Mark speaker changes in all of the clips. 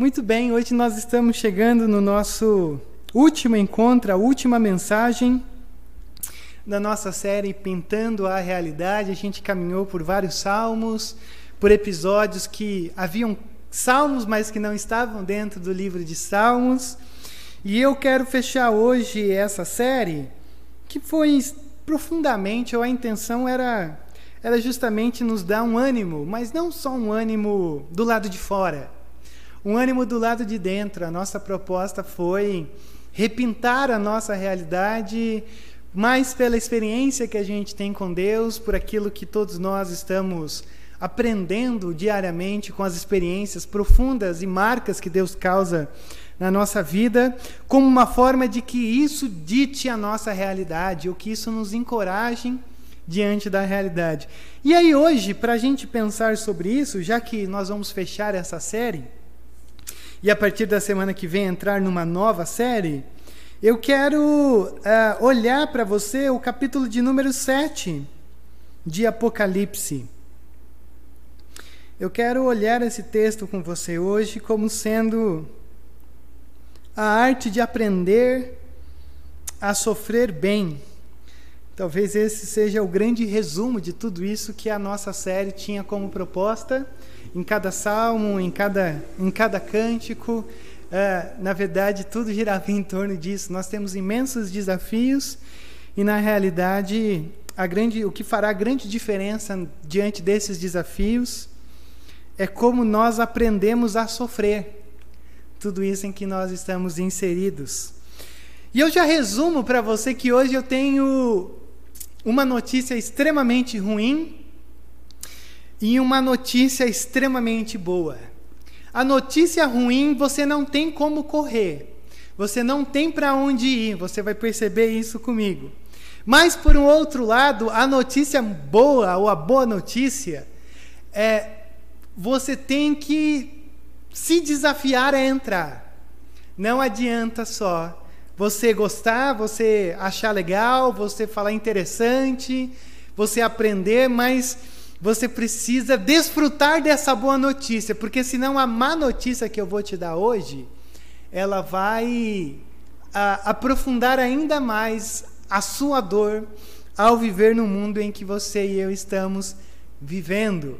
Speaker 1: Muito bem, hoje nós estamos chegando no nosso último encontro, a última mensagem da nossa série Pintando a Realidade. A gente caminhou por vários salmos, por episódios que haviam salmos, mas que não estavam dentro do livro de Salmos. E eu quero fechar hoje essa série, que foi profundamente, ou a intenção era, era justamente nos dar um ânimo, mas não só um ânimo do lado de fora um ânimo do lado de dentro. A nossa proposta foi repintar a nossa realidade mais pela experiência que a gente tem com Deus, por aquilo que todos nós estamos aprendendo diariamente com as experiências profundas e marcas que Deus causa na nossa vida, como uma forma de que isso dite a nossa realidade, ou que isso nos encoraje diante da realidade. E aí, hoje, para a gente pensar sobre isso, já que nós vamos fechar essa série, e a partir da semana que vem entrar numa nova série, eu quero uh, olhar para você o capítulo de número 7 de Apocalipse. Eu quero olhar esse texto com você hoje como sendo a arte de aprender a sofrer bem. Talvez esse seja o grande resumo de tudo isso que a nossa série tinha como proposta em cada salmo, em cada, em cada cântico. Uh, na verdade, tudo girava em torno disso. Nós temos imensos desafios e, na realidade, a grande, o que fará grande diferença diante desses desafios é como nós aprendemos a sofrer tudo isso em que nós estamos inseridos. E eu já resumo para você que hoje eu tenho uma notícia extremamente ruim e uma notícia extremamente boa. A notícia ruim você não tem como correr, você não tem para onde ir, você vai perceber isso comigo. Mas, por um outro lado, a notícia boa, ou a boa notícia, é você tem que se desafiar a entrar. Não adianta só você gostar, você achar legal, você falar interessante, você aprender, mas você precisa desfrutar dessa boa notícia, porque senão a má notícia que eu vou te dar hoje, ela vai a, aprofundar ainda mais a sua dor ao viver no mundo em que você e eu estamos vivendo.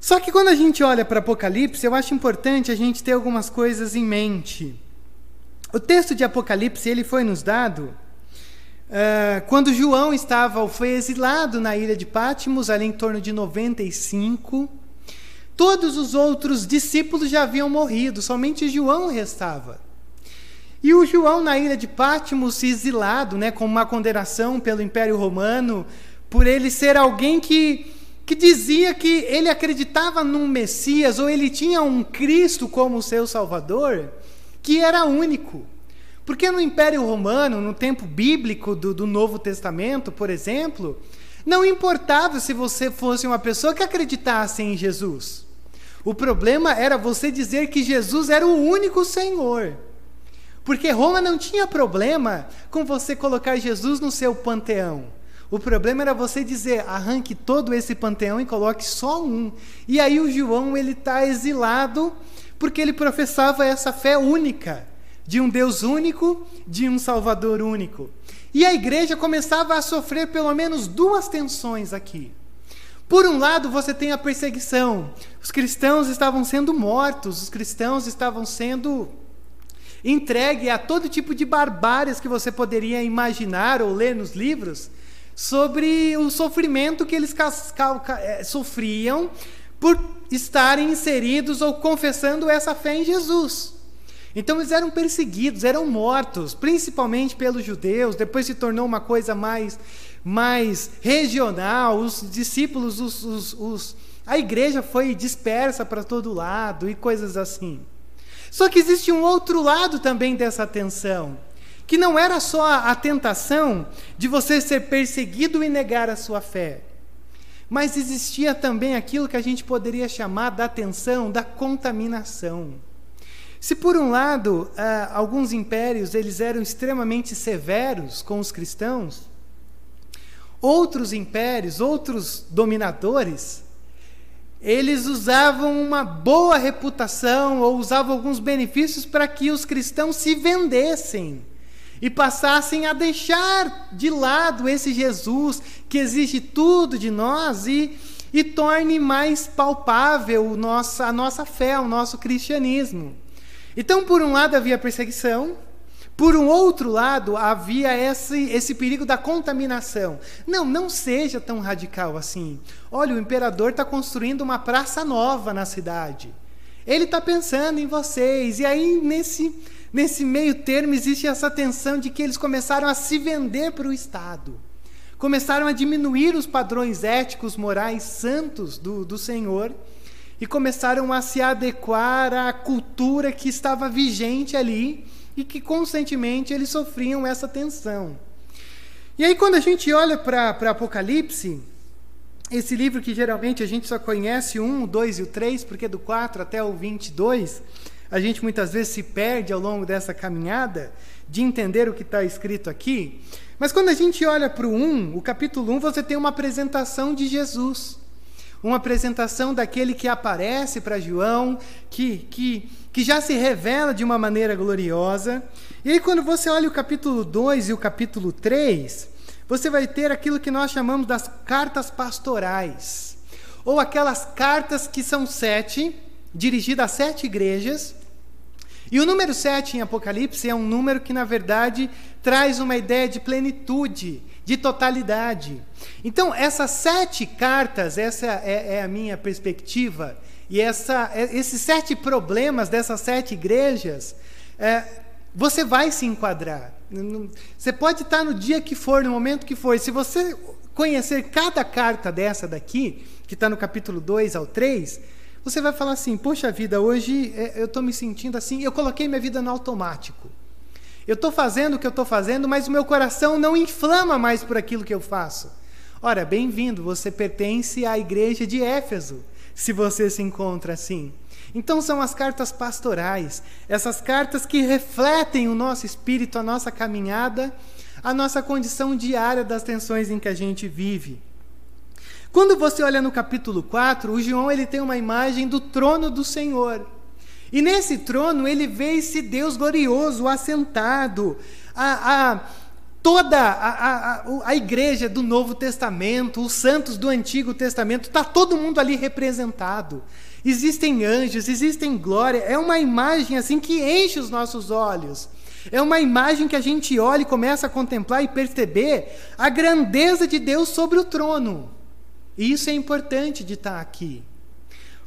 Speaker 1: Só que quando a gente olha para Apocalipse, eu acho importante a gente ter algumas coisas em mente. O texto de Apocalipse ele foi nos dado Uh, quando João estava, foi exilado na ilha de Pátimos, ali em torno de 95, todos os outros discípulos já haviam morrido, somente João restava. E o João, na ilha de Pátimos, exilado, né, com uma condenação pelo Império Romano, por ele ser alguém que, que dizia que ele acreditava num Messias, ou ele tinha um Cristo como seu Salvador, que era único. Porque no Império Romano, no tempo bíblico do, do Novo Testamento, por exemplo, não importava se você fosse uma pessoa que acreditasse em Jesus. O problema era você dizer que Jesus era o único Senhor. Porque Roma não tinha problema com você colocar Jesus no seu panteão. O problema era você dizer, arranque todo esse panteão e coloque só um. E aí o João ele está exilado porque ele professava essa fé única de um Deus único, de um Salvador único. E a igreja começava a sofrer pelo menos duas tensões aqui. Por um lado, você tem a perseguição. Os cristãos estavam sendo mortos, os cristãos estavam sendo entregues a todo tipo de barbáries que você poderia imaginar ou ler nos livros sobre o sofrimento que eles eh, sofriam por estarem inseridos ou confessando essa fé em Jesus. Então eles eram perseguidos, eram mortos, principalmente pelos judeus. Depois se tornou uma coisa mais, mais regional. Os discípulos, os, os, os a igreja foi dispersa para todo lado e coisas assim. Só que existe um outro lado também dessa tensão, que não era só a tentação de você ser perseguido e negar a sua fé, mas existia também aquilo que a gente poderia chamar da tensão da contaminação. Se por um lado uh, alguns impérios eles eram extremamente severos com os cristãos, outros impérios, outros dominadores eles usavam uma boa reputação ou usavam alguns benefícios para que os cristãos se vendessem e passassem a deixar de lado esse Jesus que exige tudo de nós e, e torne mais palpável a nossa fé, o nosso cristianismo. Então, por um lado, havia perseguição, por um outro lado, havia esse, esse perigo da contaminação. Não, não seja tão radical assim. Olha, o imperador está construindo uma praça nova na cidade. Ele está pensando em vocês. E aí, nesse, nesse meio termo, existe essa tensão de que eles começaram a se vender para o Estado. Começaram a diminuir os padrões éticos, morais, santos do, do Senhor. E começaram a se adequar à cultura que estava vigente ali e que constantemente eles sofriam essa tensão. E aí, quando a gente olha para Apocalipse, esse livro que geralmente a gente só conhece o 1, o 2 e o 3, porque do 4 até o 22, a gente muitas vezes se perde ao longo dessa caminhada de entender o que está escrito aqui. Mas quando a gente olha para o 1, o capítulo 1, você tem uma apresentação de Jesus. Uma apresentação daquele que aparece para João, que, que que já se revela de uma maneira gloriosa. E aí, quando você olha o capítulo 2 e o capítulo 3, você vai ter aquilo que nós chamamos das cartas pastorais, ou aquelas cartas que são sete, dirigidas a sete igrejas. E o número sete em Apocalipse é um número que, na verdade, traz uma ideia de plenitude, de totalidade. Então, essas sete cartas, essa é, é a minha perspectiva, e essa, é, esses sete problemas dessas sete igrejas, é, você vai se enquadrar. Você pode estar no dia que for, no momento que for. Se você conhecer cada carta dessa daqui, que está no capítulo 2 ao 3, você vai falar assim: Poxa vida, hoje é, eu estou me sentindo assim, eu coloquei minha vida no automático. Eu estou fazendo o que eu estou fazendo, mas o meu coração não inflama mais por aquilo que eu faço. Ora, bem-vindo, você pertence à igreja de Éfeso se você se encontra assim. Então são as cartas pastorais, essas cartas que refletem o nosso espírito, a nossa caminhada, a nossa condição diária das tensões em que a gente vive. Quando você olha no capítulo 4, o João ele tem uma imagem do trono do Senhor. E nesse trono ele vê esse Deus glorioso assentado, a, a toda a, a, a, igreja do Novo Testamento, os santos do Antigo Testamento, está todo mundo ali representado. Existem anjos, existem glória. É uma imagem assim que enche os nossos olhos. É uma imagem que a gente olha e começa a contemplar e perceber a grandeza de Deus sobre o trono. E isso é importante de estar aqui.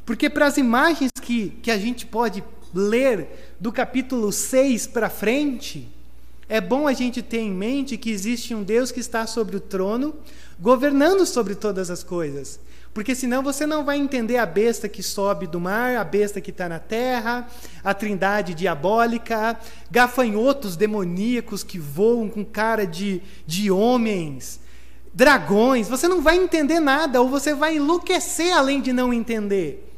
Speaker 1: Porque para as imagens que, que a gente pode ler do capítulo 6 para frente, é bom a gente ter em mente que existe um Deus que está sobre o trono, governando sobre todas as coisas. Porque senão você não vai entender a besta que sobe do mar, a besta que está na terra, a trindade diabólica, gafanhotos demoníacos que voam com cara de, de homens, dragões. Você não vai entender nada, ou você vai enlouquecer além de não entender.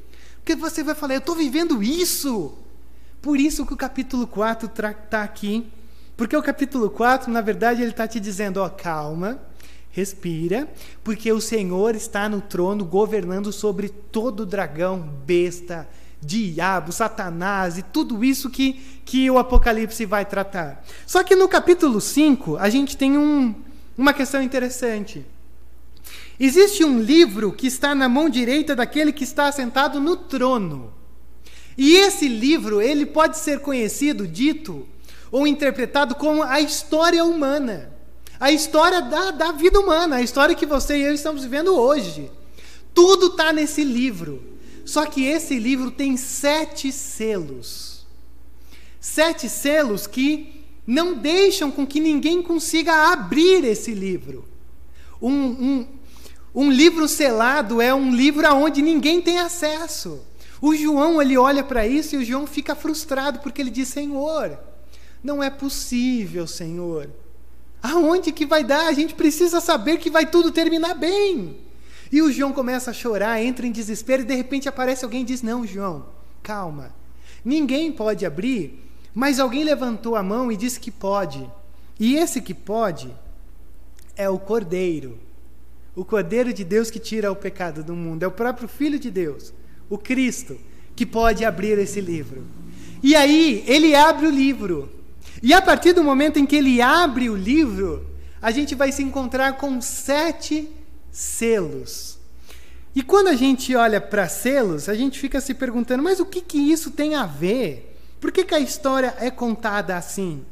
Speaker 1: Porque você vai falar, eu estou vivendo isso. Por isso que o capítulo 4 está aqui porque o capítulo 4, na verdade, ele está te dizendo: ó, calma, respira, porque o Senhor está no trono governando sobre todo dragão, besta, diabo, Satanás e tudo isso que, que o Apocalipse vai tratar. Só que no capítulo 5, a gente tem um, uma questão interessante. Existe um livro que está na mão direita daquele que está sentado no trono. E esse livro, ele pode ser conhecido, dito, ou interpretado como a história humana. A história da, da vida humana, a história que você e eu estamos vivendo hoje. Tudo está nesse livro. Só que esse livro tem sete selos. Sete selos que não deixam com que ninguém consiga abrir esse livro. Um, um, um livro selado é um livro aonde ninguém tem acesso. O João ele olha para isso e o João fica frustrado porque ele diz: Senhor, não é possível, Senhor. Aonde que vai dar? A gente precisa saber que vai tudo terminar bem. E o João começa a chorar, entra em desespero e de repente aparece alguém e diz: Não, João, calma. Ninguém pode abrir, mas alguém levantou a mão e disse que pode. E esse que pode é o Cordeiro. O Cordeiro de Deus que tira o pecado do mundo. É o próprio Filho de Deus, o Cristo, que pode abrir esse livro. E aí, ele abre o livro. E a partir do momento em que ele abre o livro, a gente vai se encontrar com sete selos. E quando a gente olha para selos, a gente fica se perguntando, mas o que, que isso tem a ver? Por que, que a história é contada assim?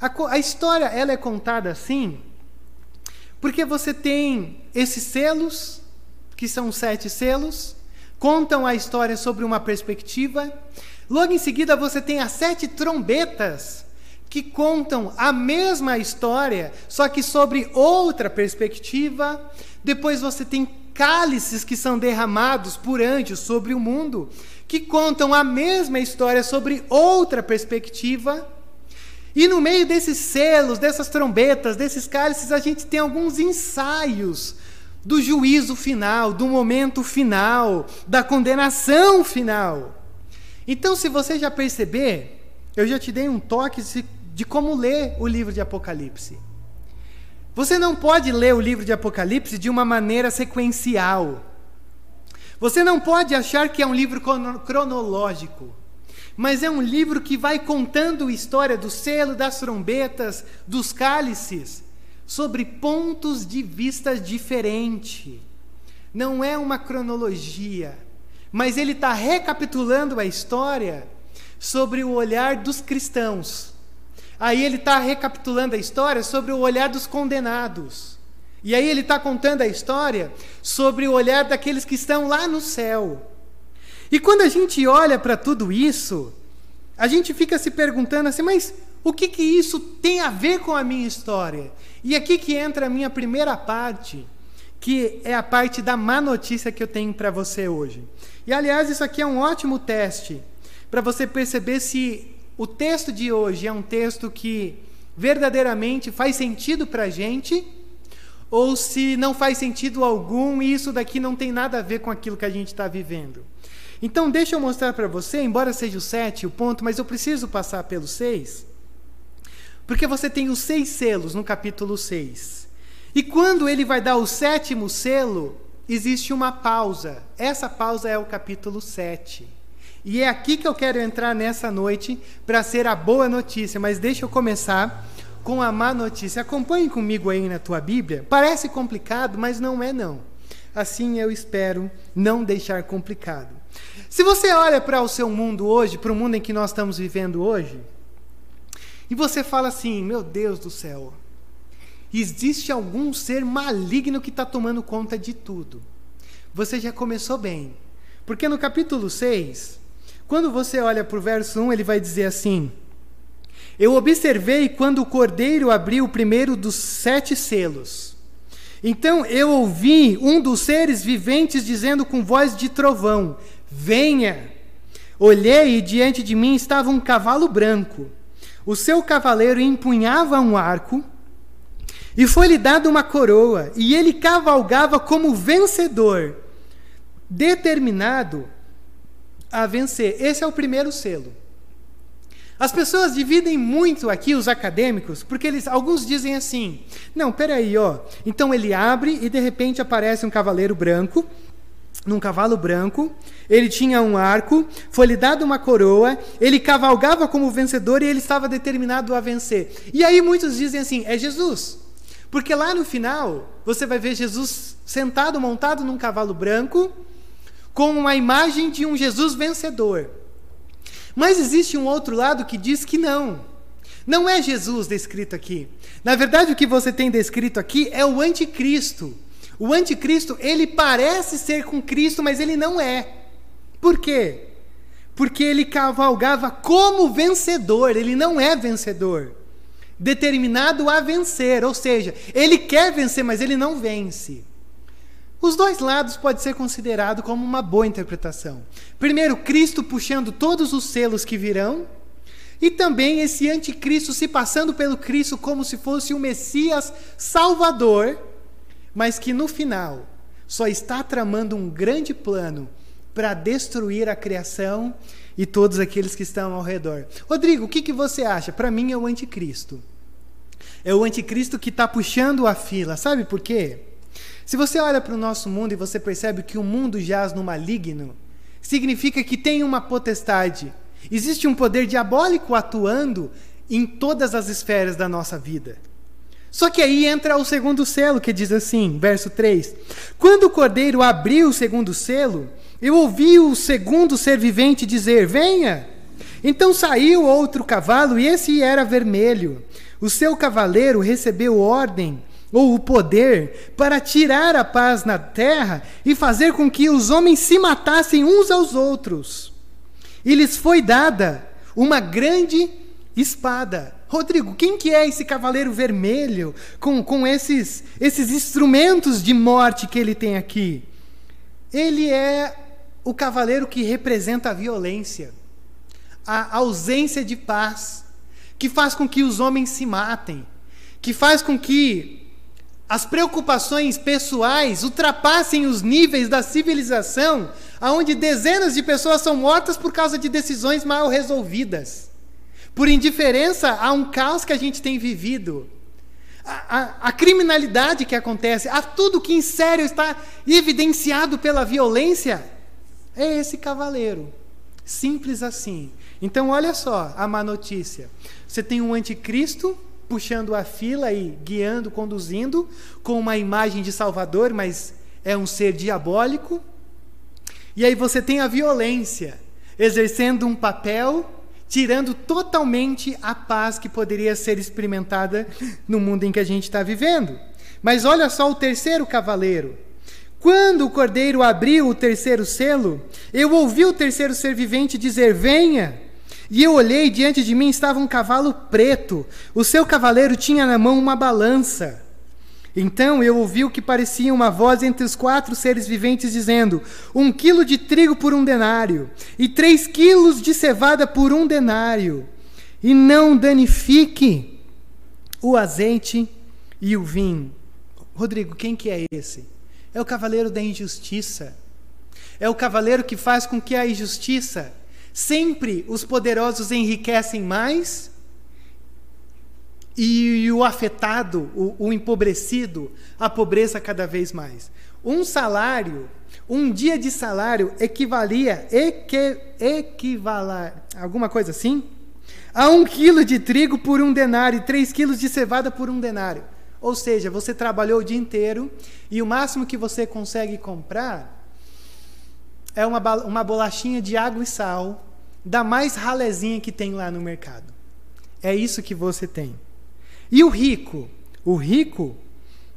Speaker 1: A, a história ela é contada assim porque você tem esses selos, que são sete selos, contam a história sobre uma perspectiva. Logo em seguida, você tem as sete trombetas, que contam a mesma história, só que sobre outra perspectiva. Depois você tem cálices que são derramados por anjos sobre o mundo, que contam a mesma história sobre outra perspectiva. E no meio desses selos, dessas trombetas, desses cálices, a gente tem alguns ensaios do juízo final, do momento final, da condenação final. Então, se você já perceber, eu já te dei um toque de como ler o livro de Apocalipse. Você não pode ler o livro de Apocalipse de uma maneira sequencial. Você não pode achar que é um livro cronológico mas é um livro que vai contando a história do selo, das trombetas, dos cálices, sobre pontos de vista diferentes. Não é uma cronologia, mas ele está recapitulando a história sobre o olhar dos cristãos. Aí ele está recapitulando a história sobre o olhar dos condenados. E aí ele está contando a história sobre o olhar daqueles que estão lá no céu. E quando a gente olha para tudo isso, a gente fica se perguntando assim, mas o que, que isso tem a ver com a minha história? E aqui que entra a minha primeira parte, que é a parte da má notícia que eu tenho para você hoje. E aliás, isso aqui é um ótimo teste para você perceber se o texto de hoje é um texto que verdadeiramente faz sentido para a gente ou se não faz sentido algum e isso daqui não tem nada a ver com aquilo que a gente está vivendo. Então, deixa eu mostrar para você, embora seja o 7 o ponto, mas eu preciso passar pelo 6, porque você tem os seis selos no capítulo 6. E quando ele vai dar o sétimo selo, existe uma pausa. Essa pausa é o capítulo 7. E é aqui que eu quero entrar nessa noite para ser a boa notícia, mas deixa eu começar com a má notícia. Acompanhe comigo aí na tua Bíblia. Parece complicado, mas não é não. Assim eu espero não deixar complicado. Se você olha para o seu mundo hoje, para o mundo em que nós estamos vivendo hoje, e você fala assim: meu Deus do céu, existe algum ser maligno que está tomando conta de tudo. Você já começou bem. Porque no capítulo 6, quando você olha para o verso 1, ele vai dizer assim: Eu observei quando o cordeiro abriu o primeiro dos sete selos. Então eu ouvi um dos seres viventes dizendo com voz de trovão: Venha! Olhei e diante de mim estava um cavalo branco. O seu cavaleiro empunhava um arco e foi-lhe dada uma coroa, e ele cavalgava como vencedor, determinado a vencer. Esse é o primeiro selo. As pessoas dividem muito aqui os acadêmicos, porque eles alguns dizem assim: "Não, peraí, ó. Então ele abre e de repente aparece um cavaleiro branco num cavalo branco, ele tinha um arco, foi-lhe dado uma coroa, ele cavalgava como vencedor e ele estava determinado a vencer. E aí muitos dizem assim: é Jesus. Porque lá no final, você vai ver Jesus sentado, montado num cavalo branco, com uma imagem de um Jesus vencedor. Mas existe um outro lado que diz que não. Não é Jesus descrito aqui. Na verdade, o que você tem descrito aqui é o anticristo o anticristo, ele parece ser com Cristo, mas ele não é. Por quê? Porque ele cavalgava como vencedor, ele não é vencedor. Determinado a vencer, ou seja, ele quer vencer, mas ele não vence. Os dois lados pode ser considerado como uma boa interpretação. Primeiro, Cristo puxando todos os selos que virão, e também esse anticristo se passando pelo Cristo como se fosse o Messias Salvador mas que no final só está tramando um grande plano para destruir a criação e todos aqueles que estão ao redor. Rodrigo, o que, que você acha? Para mim é o anticristo. É o anticristo que está puxando a fila. Sabe por quê? Se você olha para o nosso mundo e você percebe que o mundo jaz no maligno, significa que tem uma potestade. Existe um poder diabólico atuando em todas as esferas da nossa vida. Só que aí entra o segundo selo, que diz assim, verso 3: Quando o cordeiro abriu o segundo selo, eu ouvi o segundo ser vivente dizer: Venha! Então saiu outro cavalo, e esse era vermelho. O seu cavaleiro recebeu ordem ou o poder para tirar a paz na terra e fazer com que os homens se matassem uns aos outros. E lhes foi dada uma grande espada. Rodrigo, quem que é esse cavaleiro vermelho com, com esses, esses instrumentos de morte que ele tem aqui? Ele é o cavaleiro que representa a violência, a ausência de paz, que faz com que os homens se matem, que faz com que as preocupações pessoais ultrapassem os níveis da civilização, aonde dezenas de pessoas são mortas por causa de decisões mal resolvidas, por indiferença a um caos que a gente tem vivido, a, a, a criminalidade que acontece, a tudo que em sério está evidenciado pela violência, é esse cavaleiro. Simples assim. Então, olha só a má notícia. Você tem um anticristo puxando a fila e guiando, conduzindo, com uma imagem de Salvador, mas é um ser diabólico. E aí você tem a violência exercendo um papel, tirando totalmente a paz que poderia ser experimentada no mundo em que a gente está vivendo. Mas olha só o terceiro cavaleiro. Quando o cordeiro abriu o terceiro selo, eu ouvi o terceiro ser vivente dizer: Venha. E eu olhei, diante de mim estava um cavalo preto. O seu cavaleiro tinha na mão uma balança. Então eu ouvi o que parecia uma voz entre os quatro seres viventes dizendo: Um quilo de trigo por um denário, e três quilos de cevada por um denário. E não danifique o azeite e o vinho. Rodrigo, quem que é esse? É o cavaleiro da injustiça. É o cavaleiro que faz com que a injustiça Sempre os poderosos enriquecem mais e o afetado, o, o empobrecido, a pobreza cada vez mais. Um salário, um dia de salário equivalia, eque, equivalar, alguma coisa assim, a um quilo de trigo por um denário e três quilos de cevada por um denário. Ou seja, você trabalhou o dia inteiro e o máximo que você consegue comprar é uma, uma bolachinha de água e sal da mais ralezinha que tem lá no mercado. É isso que você tem. E o rico? O rico,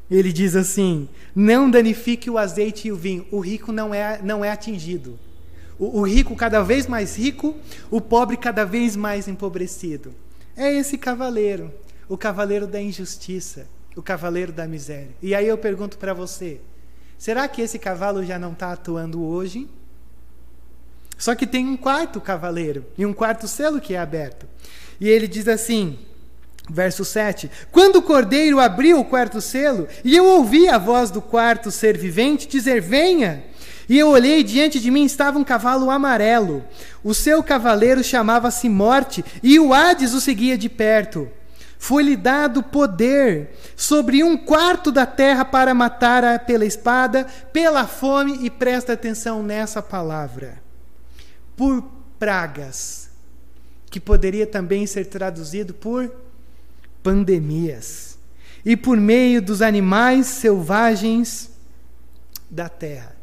Speaker 1: ele diz assim: não danifique o azeite e o vinho. O rico não é, não é atingido. O, o rico cada vez mais rico, o pobre cada vez mais empobrecido. É esse cavaleiro, o cavaleiro da injustiça, o cavaleiro da miséria. E aí eu pergunto para você: será que esse cavalo já não está atuando hoje? Só que tem um quarto cavaleiro e um quarto selo que é aberto. E ele diz assim, verso 7: Quando o cordeiro abriu o quarto selo, e eu ouvi a voz do quarto ser vivente dizer: Venha. E eu olhei, diante de mim estava um cavalo amarelo. O seu cavaleiro chamava-se Morte, e o Hades o seguia de perto. Foi-lhe dado poder sobre um quarto da terra para matar pela espada, pela fome, e presta atenção nessa palavra por pragas, que poderia também ser traduzido por pandemias, e por meio dos animais selvagens da terra.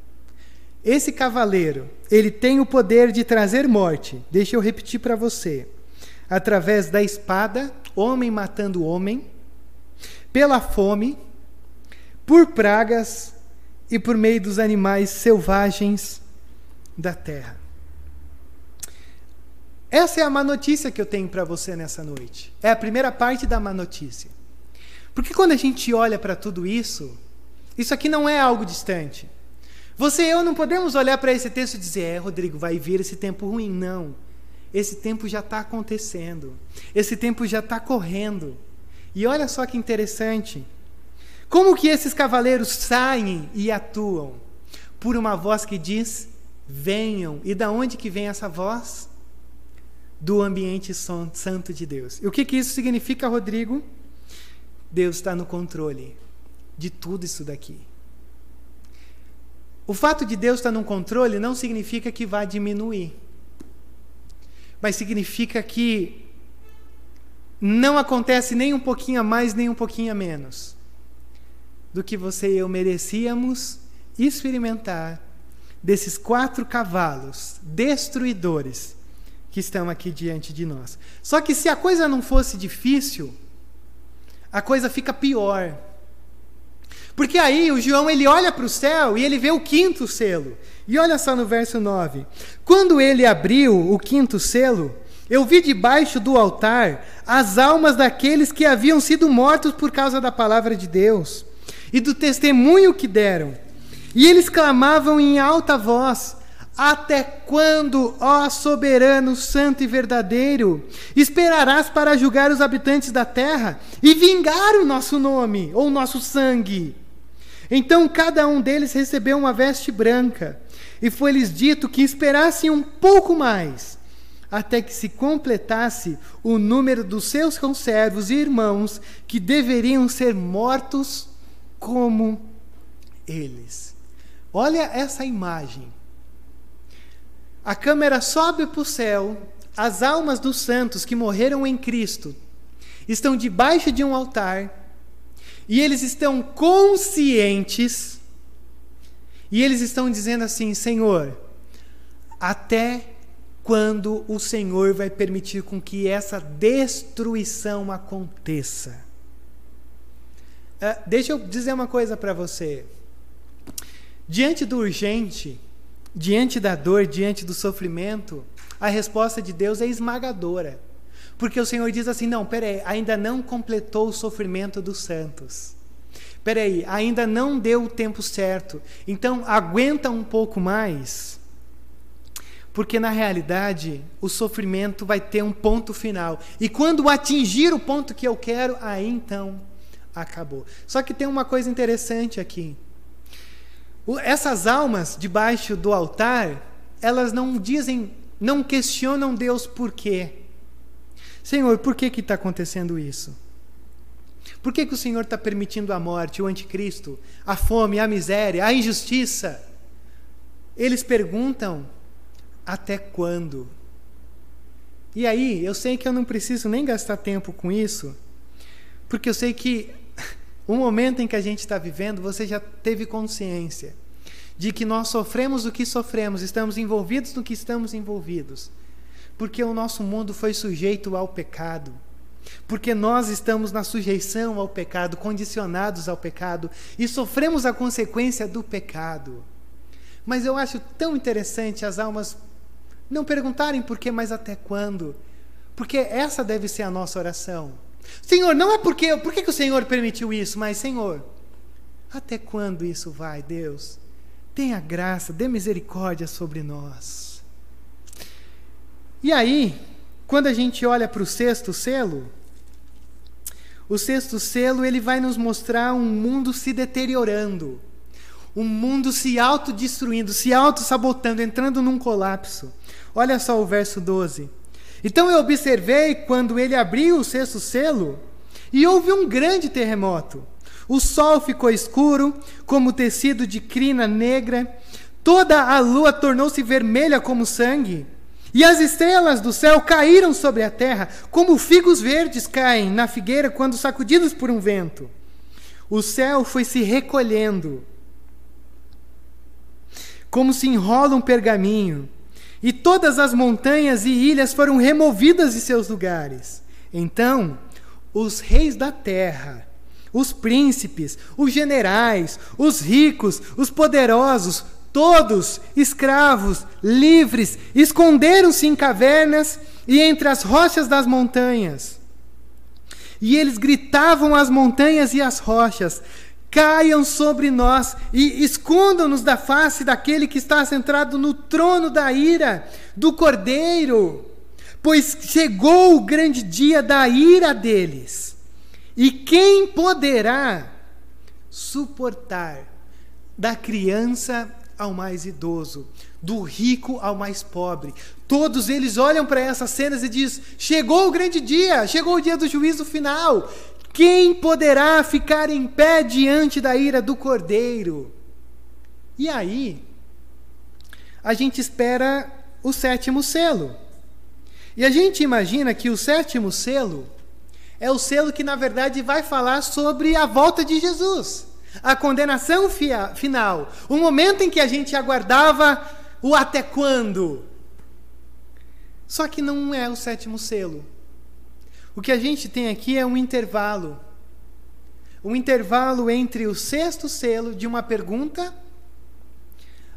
Speaker 1: Esse cavaleiro, ele tem o poder de trazer morte. Deixa eu repetir para você. Através da espada, homem matando homem, pela fome, por pragas e por meio dos animais selvagens da terra. Essa é a má notícia que eu tenho para você nessa noite. É a primeira parte da má notícia. Porque quando a gente olha para tudo isso, isso aqui não é algo distante. Você e eu não podemos olhar para esse texto e dizer, é, Rodrigo, vai vir esse tempo ruim. Não. Esse tempo já está acontecendo. Esse tempo já está correndo. E olha só que interessante. Como que esses cavaleiros saem e atuam? Por uma voz que diz: venham. E da onde que vem essa voz? Do ambiente santo de Deus. E o que, que isso significa, Rodrigo? Deus está no controle de tudo isso daqui. o fato de Deus estar no controle não significa que vai diminuir, mas significa que não acontece nem um pouquinho a mais, nem um pouquinho a menos do que você e eu merecíamos experimentar desses quatro cavalos destruidores que estão aqui diante de nós. Só que se a coisa não fosse difícil, a coisa fica pior. Porque aí o João ele olha para o céu e ele vê o quinto selo. E olha só no verso 9. Quando ele abriu o quinto selo, eu vi debaixo do altar as almas daqueles que haviam sido mortos por causa da palavra de Deus e do testemunho que deram. E eles clamavam em alta voz: Até quando, ó soberano, santo e verdadeiro, esperarás para julgar os habitantes da terra e vingar o nosso nome ou o nosso sangue? Então cada um deles recebeu uma veste branca, e foi-lhes dito que esperassem um pouco mais, até que se completasse o número dos seus conservos e irmãos que deveriam ser mortos como eles. Olha essa imagem. A câmera sobe para o céu, as almas dos santos que morreram em Cristo estão debaixo de um altar e eles estão conscientes e eles estão dizendo assim: Senhor, até quando o Senhor vai permitir com que essa destruição aconteça? Uh, deixa eu dizer uma coisa para você. Diante do urgente, diante da dor, diante do sofrimento, a resposta de Deus é esmagadora. Porque o Senhor diz assim: não, peraí, ainda não completou o sofrimento dos santos. Peraí, ainda não deu o tempo certo. Então aguenta um pouco mais. Porque na realidade o sofrimento vai ter um ponto final. E quando atingir o ponto que eu quero, aí então acabou. Só que tem uma coisa interessante aqui. Essas almas debaixo do altar, elas não dizem, não questionam Deus por quê. Senhor, por que está acontecendo isso? Por que, que o Senhor está permitindo a morte, o anticristo, a fome, a miséria, a injustiça? Eles perguntam: até quando? E aí, eu sei que eu não preciso nem gastar tempo com isso, porque eu sei que o momento em que a gente está vivendo, você já teve consciência de que nós sofremos o que sofremos, estamos envolvidos no que estamos envolvidos porque o nosso mundo foi sujeito ao pecado. Porque nós estamos na sujeição ao pecado, condicionados ao pecado e sofremos a consequência do pecado. Mas eu acho tão interessante as almas não perguntarem por quê, mas até quando. Porque essa deve ser a nossa oração. Senhor, não é porque, por que o Senhor permitiu isso, mas Senhor, até quando isso vai, Deus? Tenha graça, dê misericórdia sobre nós. E aí, quando a gente olha para o sexto selo, o sexto selo ele vai nos mostrar um mundo se deteriorando, um mundo se autodestruindo, se auto-sabotando, entrando num colapso. Olha só o verso 12. Então eu observei quando ele abriu o sexto selo e houve um grande terremoto. O sol ficou escuro, como tecido de crina negra, toda a lua tornou-se vermelha como sangue. E as estrelas do céu caíram sobre a terra, como figos verdes caem na figueira quando sacudidos por um vento. O céu foi se recolhendo, como se enrola um pergaminho, e todas as montanhas e ilhas foram removidas de seus lugares. Então, os reis da terra, os príncipes, os generais, os ricos, os poderosos, Todos, escravos, livres, esconderam-se em cavernas e entre as rochas das montanhas. E eles gritavam às montanhas e às rochas: Caiam sobre nós e escondam-nos da face daquele que está sentado no trono da ira, do cordeiro. Pois chegou o grande dia da ira deles. E quem poderá suportar da criança ao mais idoso, do rico ao mais pobre. Todos eles olham para essas cenas e diz: "Chegou o grande dia, chegou o dia do juízo final. Quem poderá ficar em pé diante da ira do Cordeiro?" E aí, a gente espera o sétimo selo. E a gente imagina que o sétimo selo é o selo que, na verdade, vai falar sobre a volta de Jesus, a condenação final, o momento em que a gente aguardava o até quando. Só que não é o sétimo selo. O que a gente tem aqui é um intervalo. Um intervalo entre o sexto selo de uma pergunta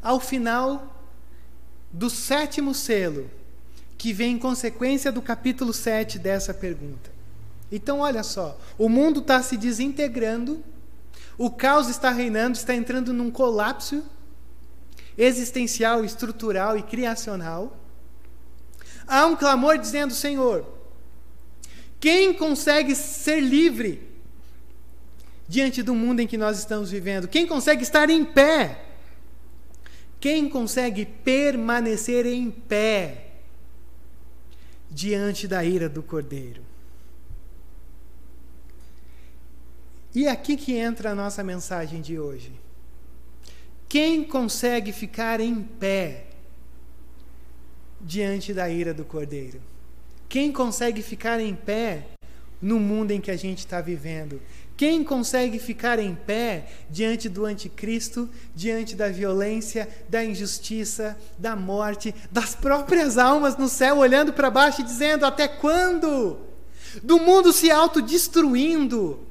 Speaker 1: ao final do sétimo selo, que vem em consequência do capítulo 7 dessa pergunta. Então, olha só: o mundo está se desintegrando, o caos está reinando, está entrando num colapso existencial, estrutural e criacional. Há um clamor dizendo: Senhor, quem consegue ser livre diante do mundo em que nós estamos vivendo? Quem consegue estar em pé? Quem consegue permanecer em pé diante da ira do Cordeiro? E é aqui que entra a nossa mensagem de hoje. Quem consegue ficar em pé diante da ira do Cordeiro? Quem consegue ficar em pé no mundo em que a gente está vivendo? Quem consegue ficar em pé diante do anticristo, diante da violência, da injustiça, da morte, das próprias almas no céu olhando para baixo e dizendo: Até quando? Do mundo se autodestruindo,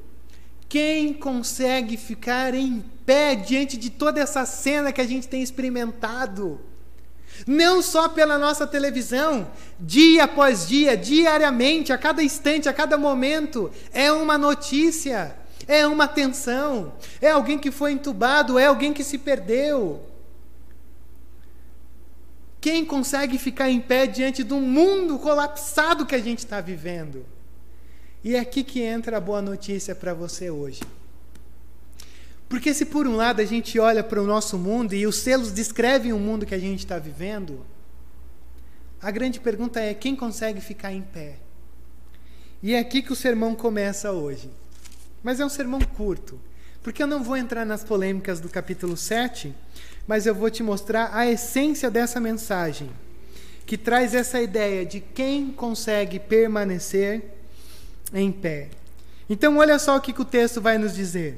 Speaker 1: quem consegue ficar em pé diante de toda essa cena que a gente tem experimentado? Não só pela nossa televisão, dia após dia, diariamente, a cada instante, a cada momento, é uma notícia, é uma tensão, é alguém que foi entubado, é alguém que se perdeu. Quem consegue ficar em pé diante um mundo colapsado que a gente está vivendo? E é aqui que entra a boa notícia para você hoje. Porque se por um lado a gente olha para o nosso mundo e os selos descrevem o mundo que a gente está vivendo, a grande pergunta é quem consegue ficar em pé? E é aqui que o sermão começa hoje. Mas é um sermão curto, porque eu não vou entrar nas polêmicas do capítulo 7, mas eu vou te mostrar a essência dessa mensagem, que traz essa ideia de quem consegue permanecer em pé. Então, olha só o que, que o texto vai nos dizer.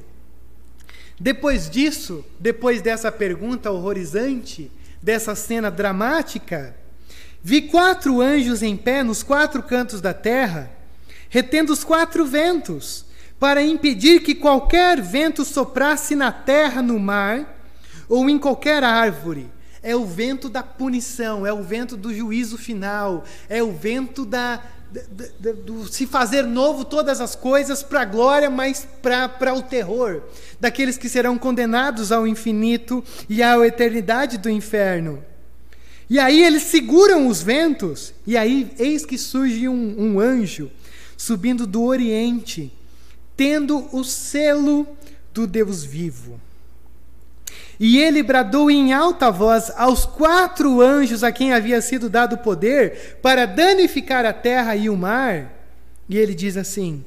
Speaker 1: Depois disso, depois dessa pergunta horrorizante, dessa cena dramática, vi quatro anjos em pé nos quatro cantos da terra, retendo os quatro ventos, para impedir que qualquer vento soprasse na terra, no mar ou em qualquer árvore. É o vento da punição, é o vento do juízo final, é o vento da, do se fazer novo todas as coisas para a glória, mas para o terror daqueles que serão condenados ao infinito e à eternidade do inferno. E aí eles seguram os ventos, e aí eis que surge um, um anjo subindo do Oriente, tendo o selo do Deus vivo. E ele bradou em alta voz aos quatro anjos a quem havia sido dado poder para danificar a terra e o mar. E ele diz assim: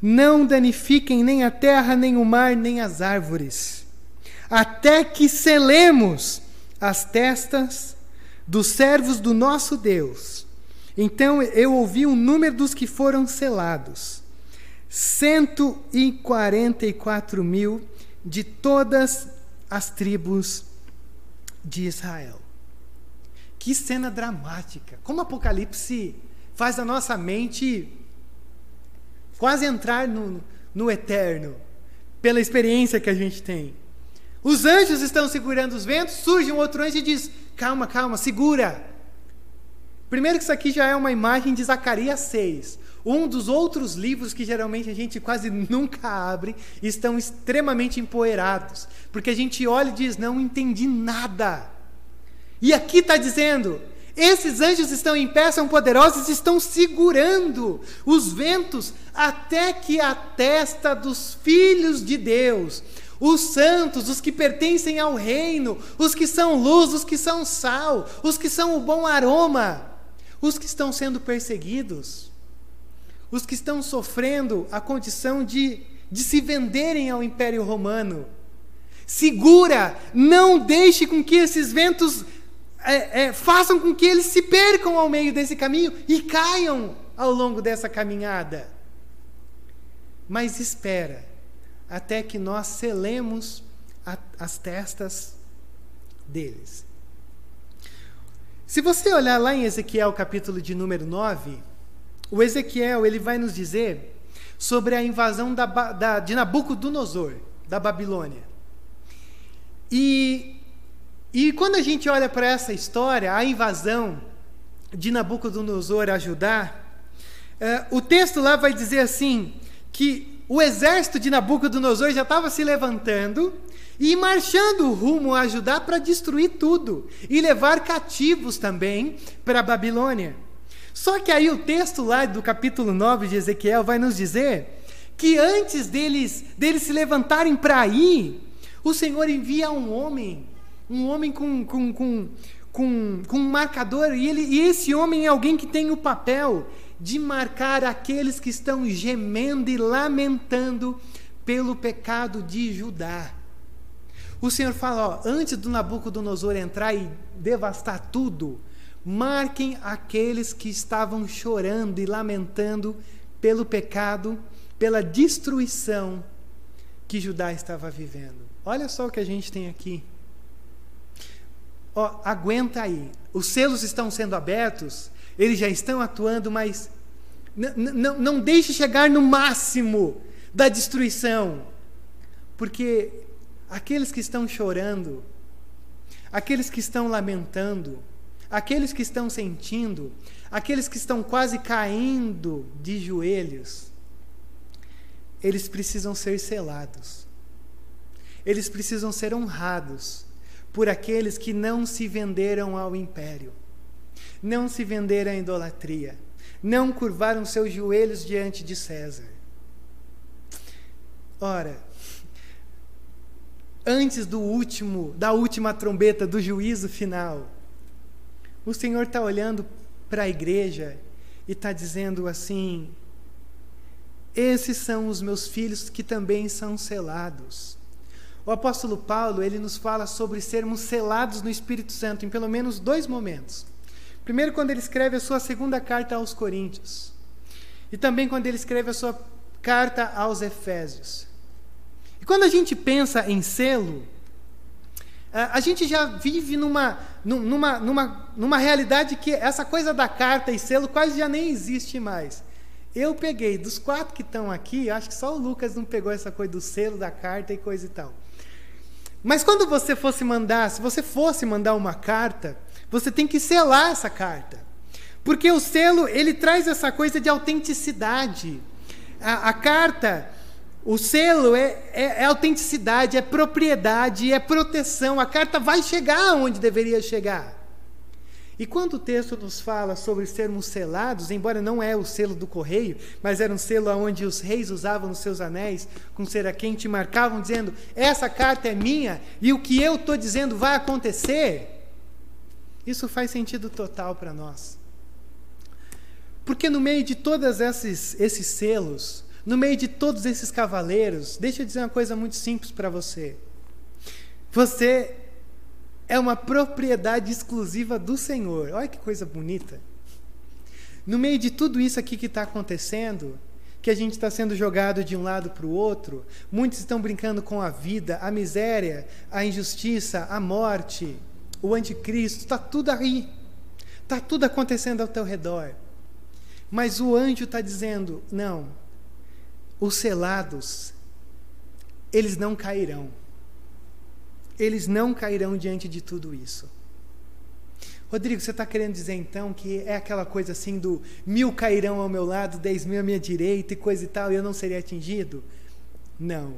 Speaker 1: Não danifiquem nem a terra, nem o mar, nem as árvores, até que selemos as testas dos servos do nosso Deus. Então eu ouvi o número dos que foram selados: 144 mil de todas as tribos de Israel. Que cena dramática! Como Apocalipse faz a nossa mente quase entrar no, no eterno, pela experiência que a gente tem. Os anjos estão segurando os ventos, surge um outro anjo e diz: Calma, calma, segura. Primeiro, que isso aqui já é uma imagem de Zacarias 6. Um dos outros livros que geralmente a gente quase nunca abre estão extremamente empoeirados, porque a gente olha e diz: não entendi nada. E aqui está dizendo: esses anjos estão em pé, são poderosos, estão segurando os ventos até que a testa dos filhos de Deus, os santos, os que pertencem ao reino, os que são luz, os que são sal, os que são o bom aroma, os que estão sendo perseguidos, os que estão sofrendo a condição de, de se venderem ao Império Romano. Segura, não deixe com que esses ventos é, é, façam com que eles se percam ao meio desse caminho e caiam ao longo dessa caminhada. Mas espera até que nós selemos a, as testas deles. Se você olhar lá em Ezequiel capítulo de número 9, o Ezequiel ele vai nos dizer sobre a invasão da, da, de Nabucodonosor, da Babilônia. E, e quando a gente olha para essa história, a invasão de Nabucodonosor a Judá, é, o texto lá vai dizer assim: que o exército de Nabucodonosor já estava se levantando e marchando rumo a Judá para destruir tudo e levar cativos também para a Babilônia. Só que aí o texto lá do capítulo 9 de Ezequiel vai nos dizer que antes deles, deles se levantarem para ir, o Senhor envia um homem, um homem com, com, com, com, com um marcador, e, ele, e esse homem é alguém que tem o papel de marcar aqueles que estão gemendo e lamentando pelo pecado de Judá. O Senhor fala, ó, antes do Nabucodonosor entrar e devastar tudo, marquem aqueles que estavam chorando e lamentando pelo pecado, pela destruição que Judá estava vivendo. Olha só o que a gente tem aqui. Ó, aguenta aí. Os selos estão sendo abertos, eles já estão atuando, mas não deixe chegar no máximo da destruição, porque aqueles que estão chorando, aqueles que estão lamentando, aqueles que estão sentindo, aqueles que estão quase caindo de joelhos, eles precisam ser selados, eles precisam ser honrados por aqueles que não se venderam ao império não se venderam à idolatria, não curvaram seus joelhos diante de César. Ora, antes do último, da última trombeta do juízo final, o Senhor está olhando para a igreja e está dizendo assim: esses são os meus filhos que também são selados. O apóstolo Paulo, ele nos fala sobre sermos selados no Espírito Santo em pelo menos dois momentos. Primeiro, quando ele escreve a sua segunda carta aos Coríntios. E também quando ele escreve a sua carta aos Efésios. E quando a gente pensa em selo, a gente já vive numa, numa, numa, numa realidade que essa coisa da carta e selo quase já nem existe mais. Eu peguei, dos quatro que estão aqui, acho que só o Lucas não pegou essa coisa do selo, da carta e coisa e tal. Mas quando você fosse mandar, se você fosse mandar uma carta, você tem que selar essa carta. Porque o selo, ele traz essa coisa de autenticidade. A, a carta, o selo é, é, é, autenticidade, é propriedade, é proteção. A carta vai chegar onde deveria chegar. E quando o texto nos fala sobre sermos selados, embora não é o selo do correio, mas era um selo onde os reis usavam nos seus anéis com cera quente, marcavam dizendo: essa carta é minha e o que eu estou dizendo vai acontecer. Isso faz sentido total para nós. Porque no meio de todos esses, esses selos, no meio de todos esses cavaleiros, deixa eu dizer uma coisa muito simples para você. Você é uma propriedade exclusiva do Senhor. Olha que coisa bonita. No meio de tudo isso aqui que está acontecendo, que a gente está sendo jogado de um lado para o outro, muitos estão brincando com a vida, a miséria, a injustiça, a morte, o anticristo, está tudo aí. Está tudo acontecendo ao teu redor. Mas o anjo está dizendo: não, os selados, eles não cairão. Eles não cairão diante de tudo isso. Rodrigo, você está querendo dizer então que é aquela coisa assim do mil cairão ao meu lado, dez mil à minha direita e coisa e tal, e eu não serei atingido? Não.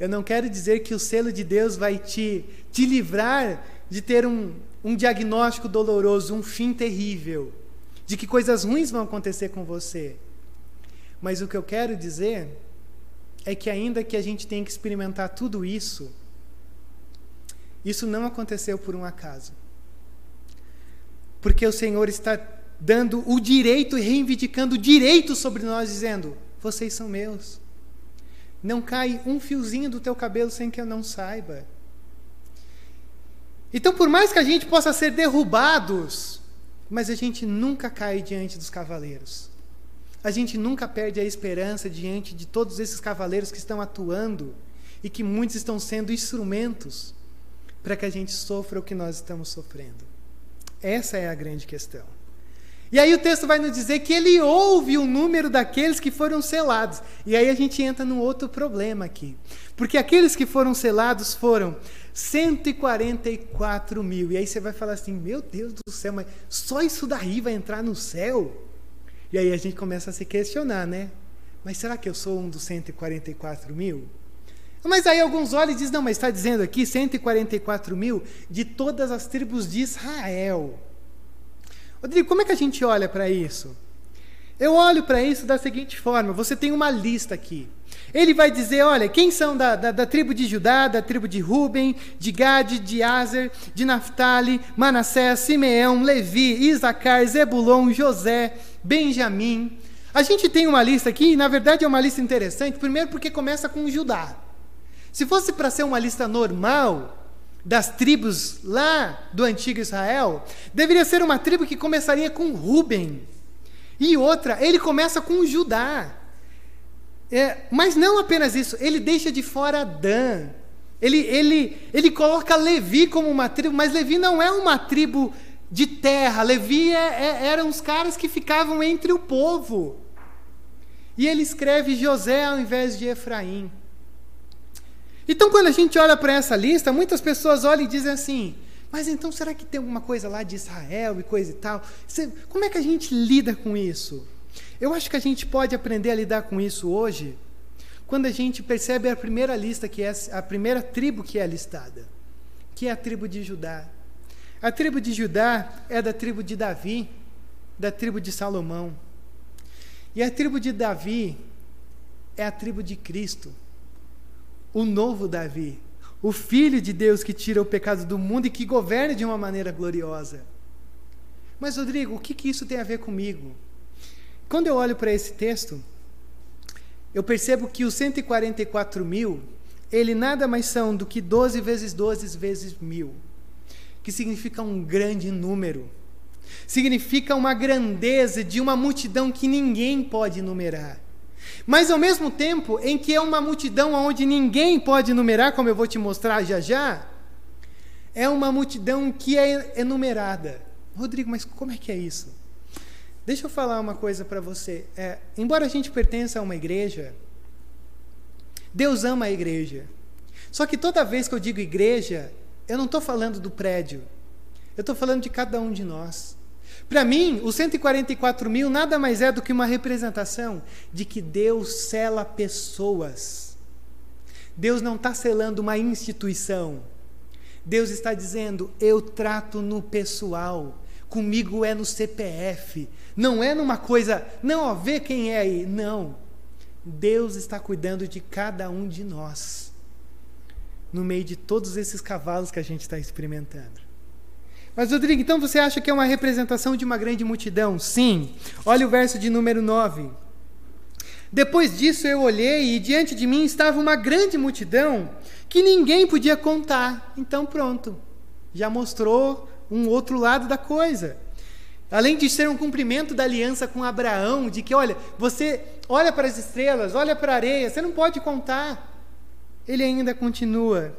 Speaker 1: Eu não quero dizer que o selo de Deus vai te, te livrar de ter um, um diagnóstico doloroso, um fim terrível, de que coisas ruins vão acontecer com você. Mas o que eu quero dizer é que, ainda que a gente tenha que experimentar tudo isso, isso não aconteceu por um acaso. Porque o Senhor está dando o direito reivindicando o direito sobre nós, dizendo: vocês são meus. Não cai um fiozinho do teu cabelo sem que eu não saiba. Então, por mais que a gente possa ser derrubados, mas a gente nunca cai diante dos cavaleiros. A gente nunca perde a esperança diante de todos esses cavaleiros que estão atuando e que muitos estão sendo instrumentos para que a gente sofra o que nós estamos sofrendo. Essa é a grande questão. E aí o texto vai nos dizer que ele ouve o número daqueles que foram selados. E aí a gente entra num outro problema aqui. Porque aqueles que foram selados foram 144 mil. E aí você vai falar assim: meu Deus do céu, mas só isso daí vai entrar no céu? E aí a gente começa a se questionar, né? Mas será que eu sou um dos 144 mil? Mas aí alguns olham e dizem: não, mas está dizendo aqui 144 mil de todas as tribos de Israel. Rodrigo, como é que a gente olha para isso? Eu olho para isso da seguinte forma: você tem uma lista aqui. Ele vai dizer: olha, quem são da, da, da, tribo de Judá, da tribo de Ruben, de Gade, de Azer, de Naphtali, Manassés, Simeão, Levi, Isacar, Zebulon, José, Benjamim. A gente tem uma lista aqui, e na verdade é uma lista interessante, primeiro porque começa com Judá. Se fosse para ser uma lista normal, das tribos lá do antigo Israel, deveria ser uma tribo que começaria com Ruben. E outra, ele começa com Judá. É, mas não apenas isso, ele deixa de fora Dan. Ele, ele, ele coloca Levi como uma tribo, mas Levi não é uma tribo de terra. Levi é, é, eram os caras que ficavam entre o povo. E ele escreve José ao invés de Efraim. Então, quando a gente olha para essa lista, muitas pessoas olham e dizem assim: mas então será que tem alguma coisa lá de Israel e coisa e tal? Como é que a gente lida com isso? Eu acho que a gente pode aprender a lidar com isso hoje, quando a gente percebe a primeira lista, que é a primeira tribo que é listada, que é a tribo de Judá. A tribo de Judá é da tribo de Davi, da tribo de Salomão. E a tribo de Davi é a tribo de Cristo o novo Davi, o Filho de Deus que tira o pecado do mundo e que governa de uma maneira gloriosa. Mas, Rodrigo, o que, que isso tem a ver comigo? Quando eu olho para esse texto, eu percebo que os 144 mil, ele nada mais são do que 12 vezes 12 vezes mil, que significa um grande número. Significa uma grandeza de uma multidão que ninguém pode numerar. Mas ao mesmo tempo em que é uma multidão onde ninguém pode enumerar, como eu vou te mostrar já já, é uma multidão que é enumerada. Rodrigo, mas como é que é isso? Deixa eu falar uma coisa para você. É, embora a gente pertença a uma igreja, Deus ama a igreja. Só que toda vez que eu digo igreja, eu não estou falando do prédio. Eu estou falando de cada um de nós. Para mim, os 144 mil nada mais é do que uma representação de que Deus cela pessoas. Deus não está selando uma instituição. Deus está dizendo: eu trato no pessoal. Comigo é no CPF. Não é numa coisa, não, ó, vê quem é aí. Não. Deus está cuidando de cada um de nós. No meio de todos esses cavalos que a gente está experimentando. Mas, Rodrigo, então você acha que é uma representação de uma grande multidão? Sim. Olha o verso de número 9. Depois disso eu olhei e diante de mim estava uma grande multidão que ninguém podia contar. Então, pronto. Já mostrou um outro lado da coisa. Além de ser um cumprimento da aliança com Abraão, de que, olha, você olha para as estrelas, olha para a areia, você não pode contar. Ele ainda continua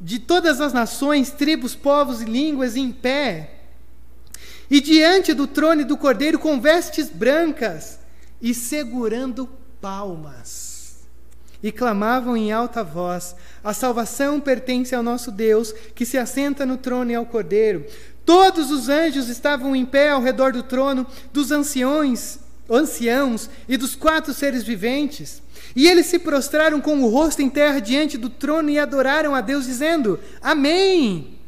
Speaker 1: de todas as nações, tribos, povos e línguas em pé, e diante do trono do cordeiro com vestes brancas e segurando palmas. E clamavam em alta voz: A salvação pertence ao nosso Deus, que se assenta no trono e ao cordeiro. Todos os anjos estavam em pé ao redor do trono, dos anciões, anciãos e dos quatro seres viventes. E eles se prostraram com o rosto em terra diante do trono e adoraram a Deus, dizendo: Amém.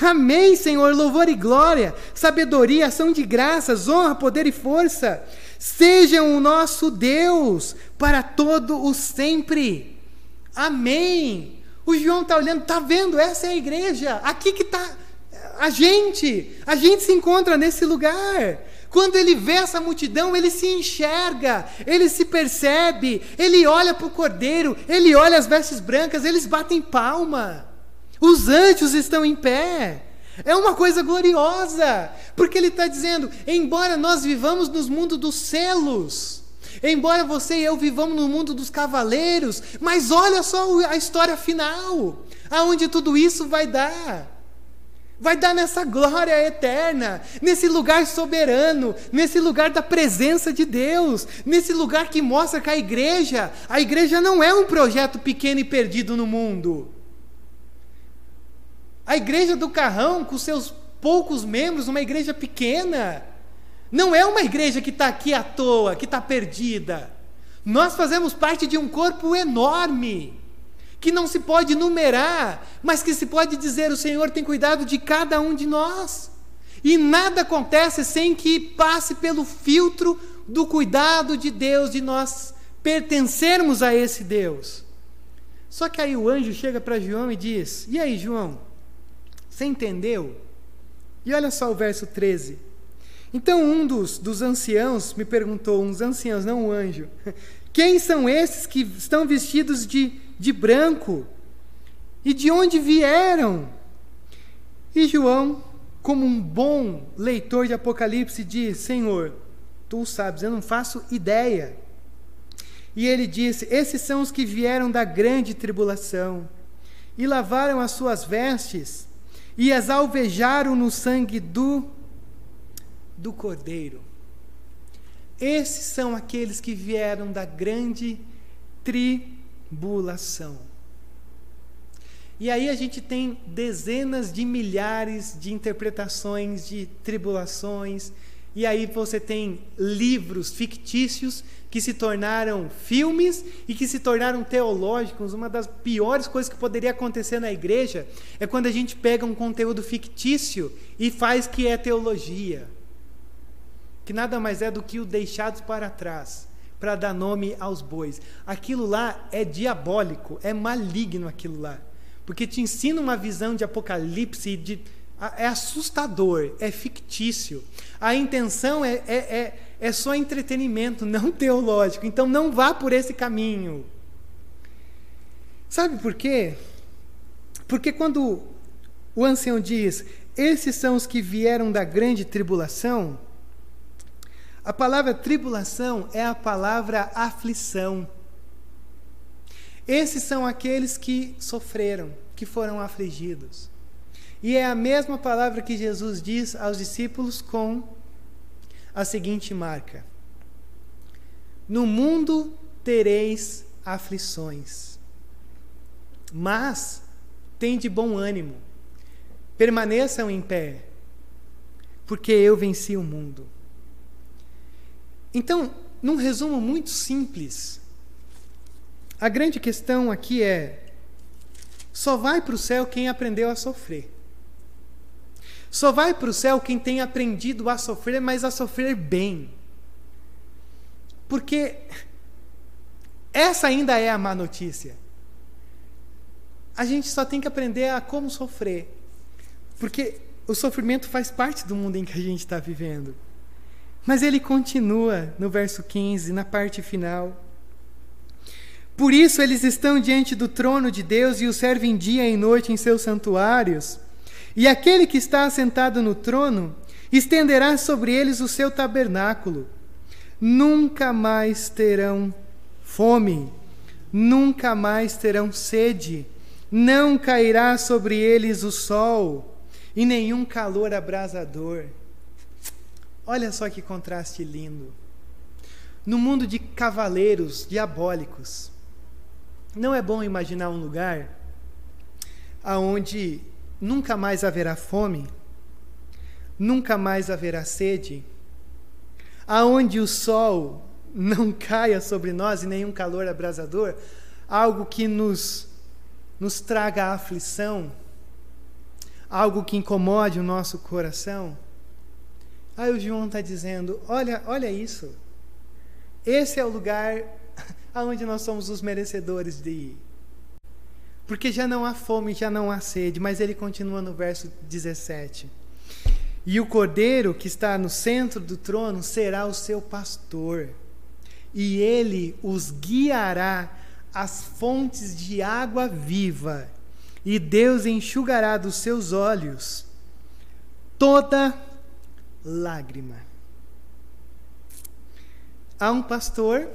Speaker 1: Amém, Senhor, louvor e glória, sabedoria, ação de graças, honra, poder e força, sejam o nosso Deus para todo o sempre. Amém. O João está olhando, está vendo? Essa é a igreja, aqui que está a gente, a gente se encontra nesse lugar. Quando ele vê essa multidão, ele se enxerga, ele se percebe, ele olha para o cordeiro, ele olha as vestes brancas, eles batem palma. Os anjos estão em pé. É uma coisa gloriosa, porque ele está dizendo: embora nós vivamos no mundo dos selos, embora você e eu vivamos no mundo dos cavaleiros, mas olha só a história final, aonde tudo isso vai dar. Vai dar nessa glória eterna, nesse lugar soberano, nesse lugar da presença de Deus, nesse lugar que mostra que a igreja, a igreja não é um projeto pequeno e perdido no mundo. A igreja do Carrão, com seus poucos membros, uma igreja pequena, não é uma igreja que está aqui à toa, que está perdida. Nós fazemos parte de um corpo enorme, que não se pode numerar, mas que se pode dizer: o Senhor tem cuidado de cada um de nós. E nada acontece sem que passe pelo filtro do cuidado de Deus, de nós pertencermos a esse Deus. Só que aí o anjo chega para João e diz: E aí, João? Você entendeu? E olha só o verso 13. Então um dos, dos anciãos me perguntou, uns anciãos, não um anjo, quem são esses que estão vestidos de, de branco? E de onde vieram? E João, como um bom leitor de Apocalipse, diz: Senhor, tu sabes, eu não faço ideia. E ele disse: Esses são os que vieram da grande tribulação e lavaram as suas vestes e as alvejaram no sangue do do Cordeiro. Esses são aqueles que vieram da grande tribulação. E aí a gente tem dezenas de milhares de interpretações de tribulações, e aí você tem livros fictícios que se tornaram filmes e que se tornaram teológicos. Uma das piores coisas que poderia acontecer na igreja é quando a gente pega um conteúdo fictício e faz que é teologia. Que nada mais é do que o deixados para trás, para dar nome aos bois. Aquilo lá é diabólico, é maligno aquilo lá. Porque te ensina uma visão de apocalipse, de é assustador, é fictício. A intenção é, é, é, é só entretenimento, não teológico. Então não vá por esse caminho. Sabe por quê? Porque quando o ancião diz, esses são os que vieram da grande tribulação, a palavra tribulação é a palavra aflição. Esses são aqueles que sofreram, que foram afligidos. E é a mesma palavra que Jesus diz aos discípulos com a seguinte marca: No mundo tereis aflições, mas tem de bom ânimo, permaneçam em pé, porque eu venci o mundo. Então, num resumo muito simples, a grande questão aqui é: só vai para o céu quem aprendeu a sofrer. Só vai para o céu quem tem aprendido a sofrer, mas a sofrer bem. Porque essa ainda é a má notícia. A gente só tem que aprender a como sofrer. Porque o sofrimento faz parte do mundo em que a gente está vivendo. Mas ele continua no verso 15, na parte final. Por isso eles estão diante do trono de Deus e o servem dia e noite em seus santuários. E aquele que está assentado no trono estenderá sobre eles o seu tabernáculo. Nunca mais terão fome, nunca mais terão sede, não cairá sobre eles o sol e nenhum calor abrasador. Olha só que contraste lindo. No mundo de cavaleiros diabólicos, não é bom imaginar um lugar aonde nunca mais haverá fome, nunca mais haverá sede, aonde o sol não caia sobre nós e nenhum calor abrasador, algo que nos, nos traga aflição, algo que incomode o nosso coração. Aí o João está dizendo: olha, olha isso. Esse é o lugar aonde nós somos os merecedores de ir. Porque já não há fome, já não há sede, mas ele continua no verso 17. E o cordeiro que está no centro do trono será o seu pastor, e ele os guiará às fontes de água viva, e Deus enxugará dos seus olhos toda lágrima. Há um pastor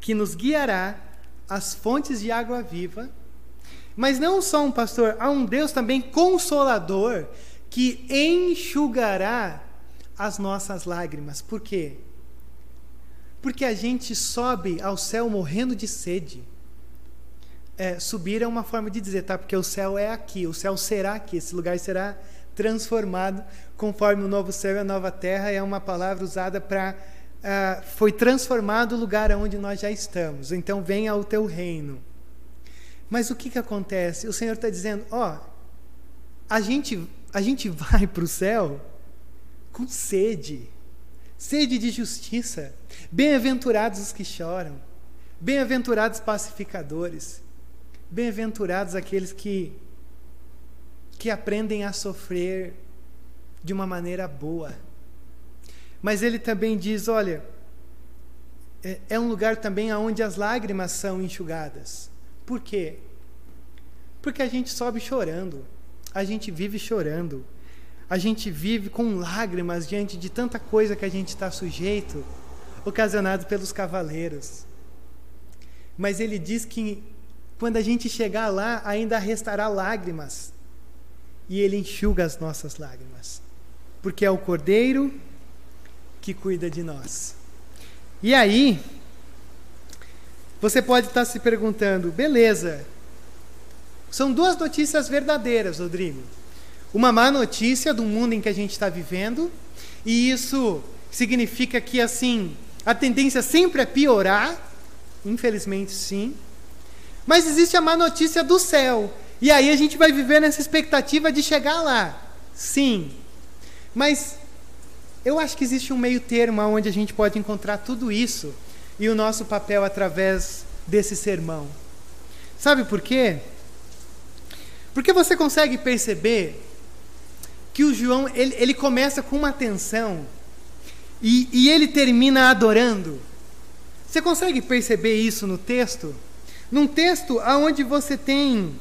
Speaker 1: que nos guiará às fontes de água viva, mas não só um pastor, há um Deus também consolador que enxugará as nossas lágrimas. Por quê? Porque a gente sobe ao céu morrendo de sede. É, subir é uma forma de dizer, tá? Porque o céu é aqui, o céu será aqui, esse lugar será transformado conforme o novo céu e a nova terra é uma palavra usada para uh, ah, foi transformado o lugar onde nós já estamos. Então venha ao teu reino. Mas o que que acontece? O Senhor está dizendo, ó, oh, a gente a gente vai para o céu com sede, sede de justiça. Bem-aventurados os que choram, bem-aventurados pacificadores, bem-aventurados aqueles que que aprendem a sofrer de uma maneira boa. Mas ele também diz: olha, é, é um lugar também onde as lágrimas são enxugadas. Por quê? Porque a gente sobe chorando, a gente vive chorando, a gente vive com lágrimas diante de tanta coisa que a gente está sujeito, ocasionado pelos cavaleiros. Mas ele diz que quando a gente chegar lá, ainda restará lágrimas e Ele enxuga as nossas lágrimas, porque é o Cordeiro que cuida de nós. E aí, você pode estar se perguntando, beleza, são duas notícias verdadeiras, Rodrigo. Uma má notícia do mundo em que a gente está vivendo, e isso significa que, assim, a tendência sempre é piorar, infelizmente sim. Mas existe a má notícia do céu, e aí a gente vai viver nessa expectativa de chegar lá. Sim. Mas eu acho que existe um meio termo onde a gente pode encontrar tudo isso e o nosso papel através desse sermão. Sabe por quê? Porque você consegue perceber que o João ele, ele começa com uma tensão e, e ele termina adorando. Você consegue perceber isso no texto? Num texto onde você tem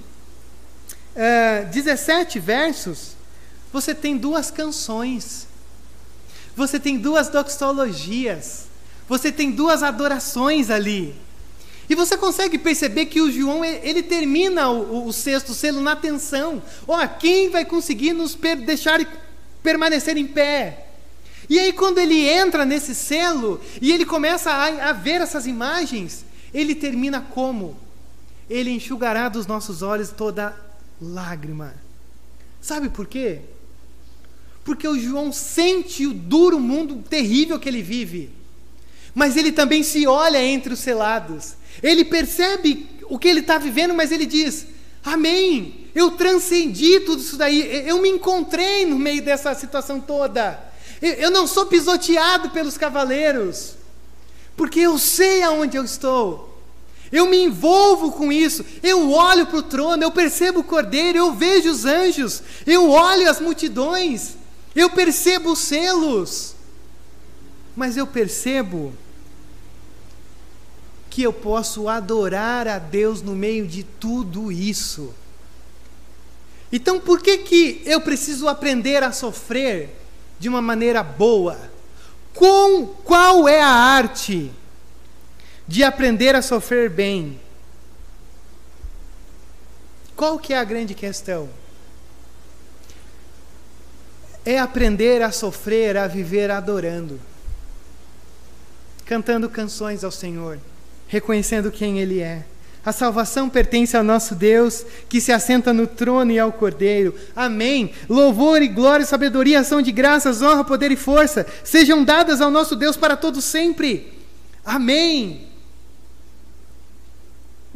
Speaker 1: 17 é, versos, você tem duas canções, você tem duas doxologias, você tem duas adorações ali. E você consegue perceber que o João ele termina o, o sexto selo na tensão. Ó, oh, quem vai conseguir nos per deixar permanecer em pé? E aí quando ele entra nesse selo e ele começa a, a ver essas imagens, ele termina como? Ele enxugará dos nossos olhos toda lágrima. Sabe por quê? Porque o João sente o duro mundo terrível que ele vive. Mas ele também se olha entre os selados. Ele percebe o que ele está vivendo, mas ele diz: Amém. Eu transcendi tudo isso daí. Eu me encontrei no meio dessa situação toda. Eu não sou pisoteado pelos cavaleiros. Porque eu sei aonde eu estou. Eu me envolvo com isso. Eu olho para o trono, eu percebo o cordeiro, eu vejo os anjos, eu olho as multidões, eu percebo os selos. Mas eu percebo que eu posso adorar a Deus no meio de tudo isso. Então, por que que eu preciso aprender a sofrer de uma maneira boa? Com, qual é a arte? De aprender a sofrer bem. Qual que é a grande questão? É aprender a sofrer, a viver adorando, cantando canções ao Senhor, reconhecendo quem Ele é. A salvação pertence ao nosso Deus, que se assenta no trono e ao Cordeiro. Amém. Louvor e glória sabedoria, ação de graças, honra, poder e força sejam dadas ao nosso Deus para todos sempre. Amém.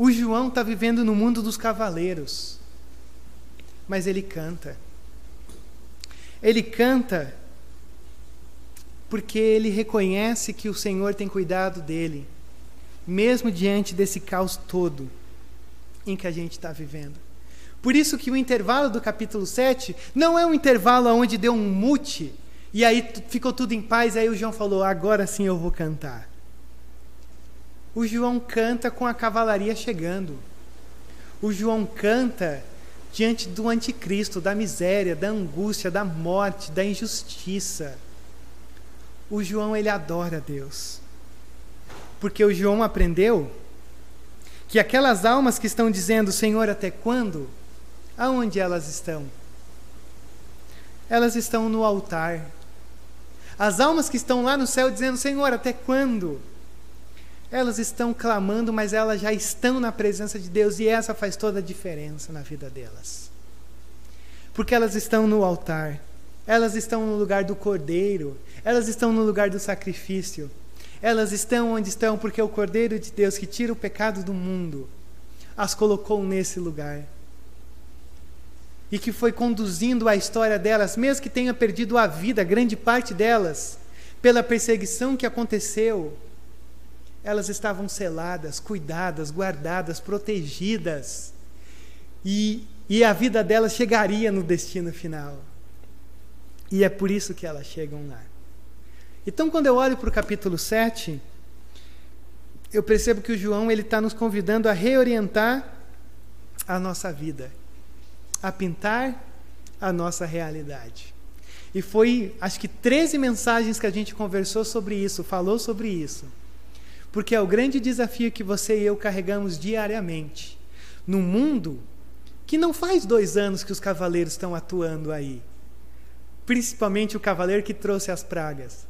Speaker 1: O João está vivendo no mundo dos cavaleiros, mas ele canta. Ele canta porque ele reconhece que o Senhor tem cuidado dele, mesmo diante desse caos todo em que a gente está vivendo. Por isso que o intervalo do capítulo 7 não é um intervalo onde deu um mute e aí ficou tudo em paz, aí o João falou: agora sim eu vou cantar o João canta com a cavalaria chegando. O João canta diante do anticristo, da miséria, da angústia, da morte, da injustiça. O João ele adora Deus. Porque o João aprendeu que aquelas almas que estão dizendo, Senhor, até quando? Aonde elas estão? Elas estão no altar. As almas que estão lá no céu dizendo, Senhor, até quando? Elas estão clamando, mas elas já estão na presença de Deus e essa faz toda a diferença na vida delas. Porque elas estão no altar, elas estão no lugar do cordeiro, elas estão no lugar do sacrifício. Elas estão onde estão porque o Cordeiro de Deus que tira o pecado do mundo as colocou nesse lugar. E que foi conduzindo a história delas, mesmo que tenha perdido a vida, grande parte delas, pela perseguição que aconteceu, elas estavam seladas, cuidadas, guardadas, protegidas. E, e a vida delas chegaria no destino final. E é por isso que elas chegam lá. Então, quando eu olho para o capítulo 7, eu percebo que o João ele está nos convidando a reorientar a nossa vida, a pintar a nossa realidade. E foi, acho que, 13 mensagens que a gente conversou sobre isso, falou sobre isso. Porque é o grande desafio que você e eu carregamos diariamente. Num mundo que não faz dois anos que os cavaleiros estão atuando aí. Principalmente o cavaleiro que trouxe as pragas.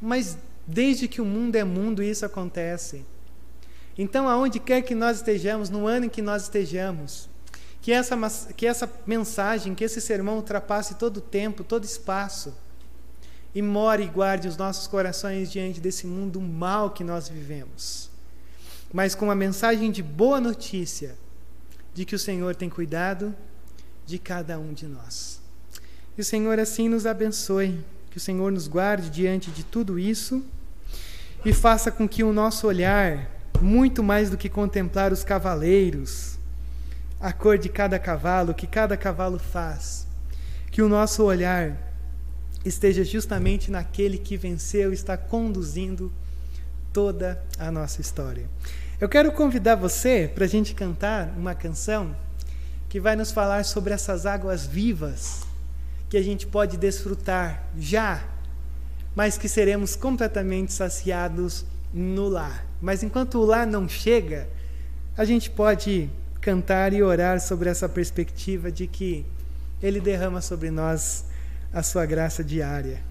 Speaker 1: Mas desde que o mundo é mundo, isso acontece. Então, aonde quer que nós estejamos, no ano em que nós estejamos, que essa, que essa mensagem, que esse sermão ultrapasse todo o tempo, todo espaço, e more e guarde os nossos corações diante desse mundo mal que nós vivemos. Mas com a mensagem de boa notícia, de que o Senhor tem cuidado de cada um de nós. E o Senhor assim nos abençoe. Que o Senhor nos guarde diante de tudo isso e faça com que o nosso olhar, muito mais do que contemplar os cavaleiros, a cor de cada cavalo, o que cada cavalo faz, que o nosso olhar esteja justamente naquele que venceu e está conduzindo toda a nossa história. Eu quero convidar você para a gente cantar uma canção que vai nos falar sobre essas águas vivas que a gente pode desfrutar já, mas que seremos completamente saciados no lar. Mas enquanto o lar não chega, a gente pode cantar e orar sobre essa perspectiva de que Ele derrama sobre nós a sua graça diária.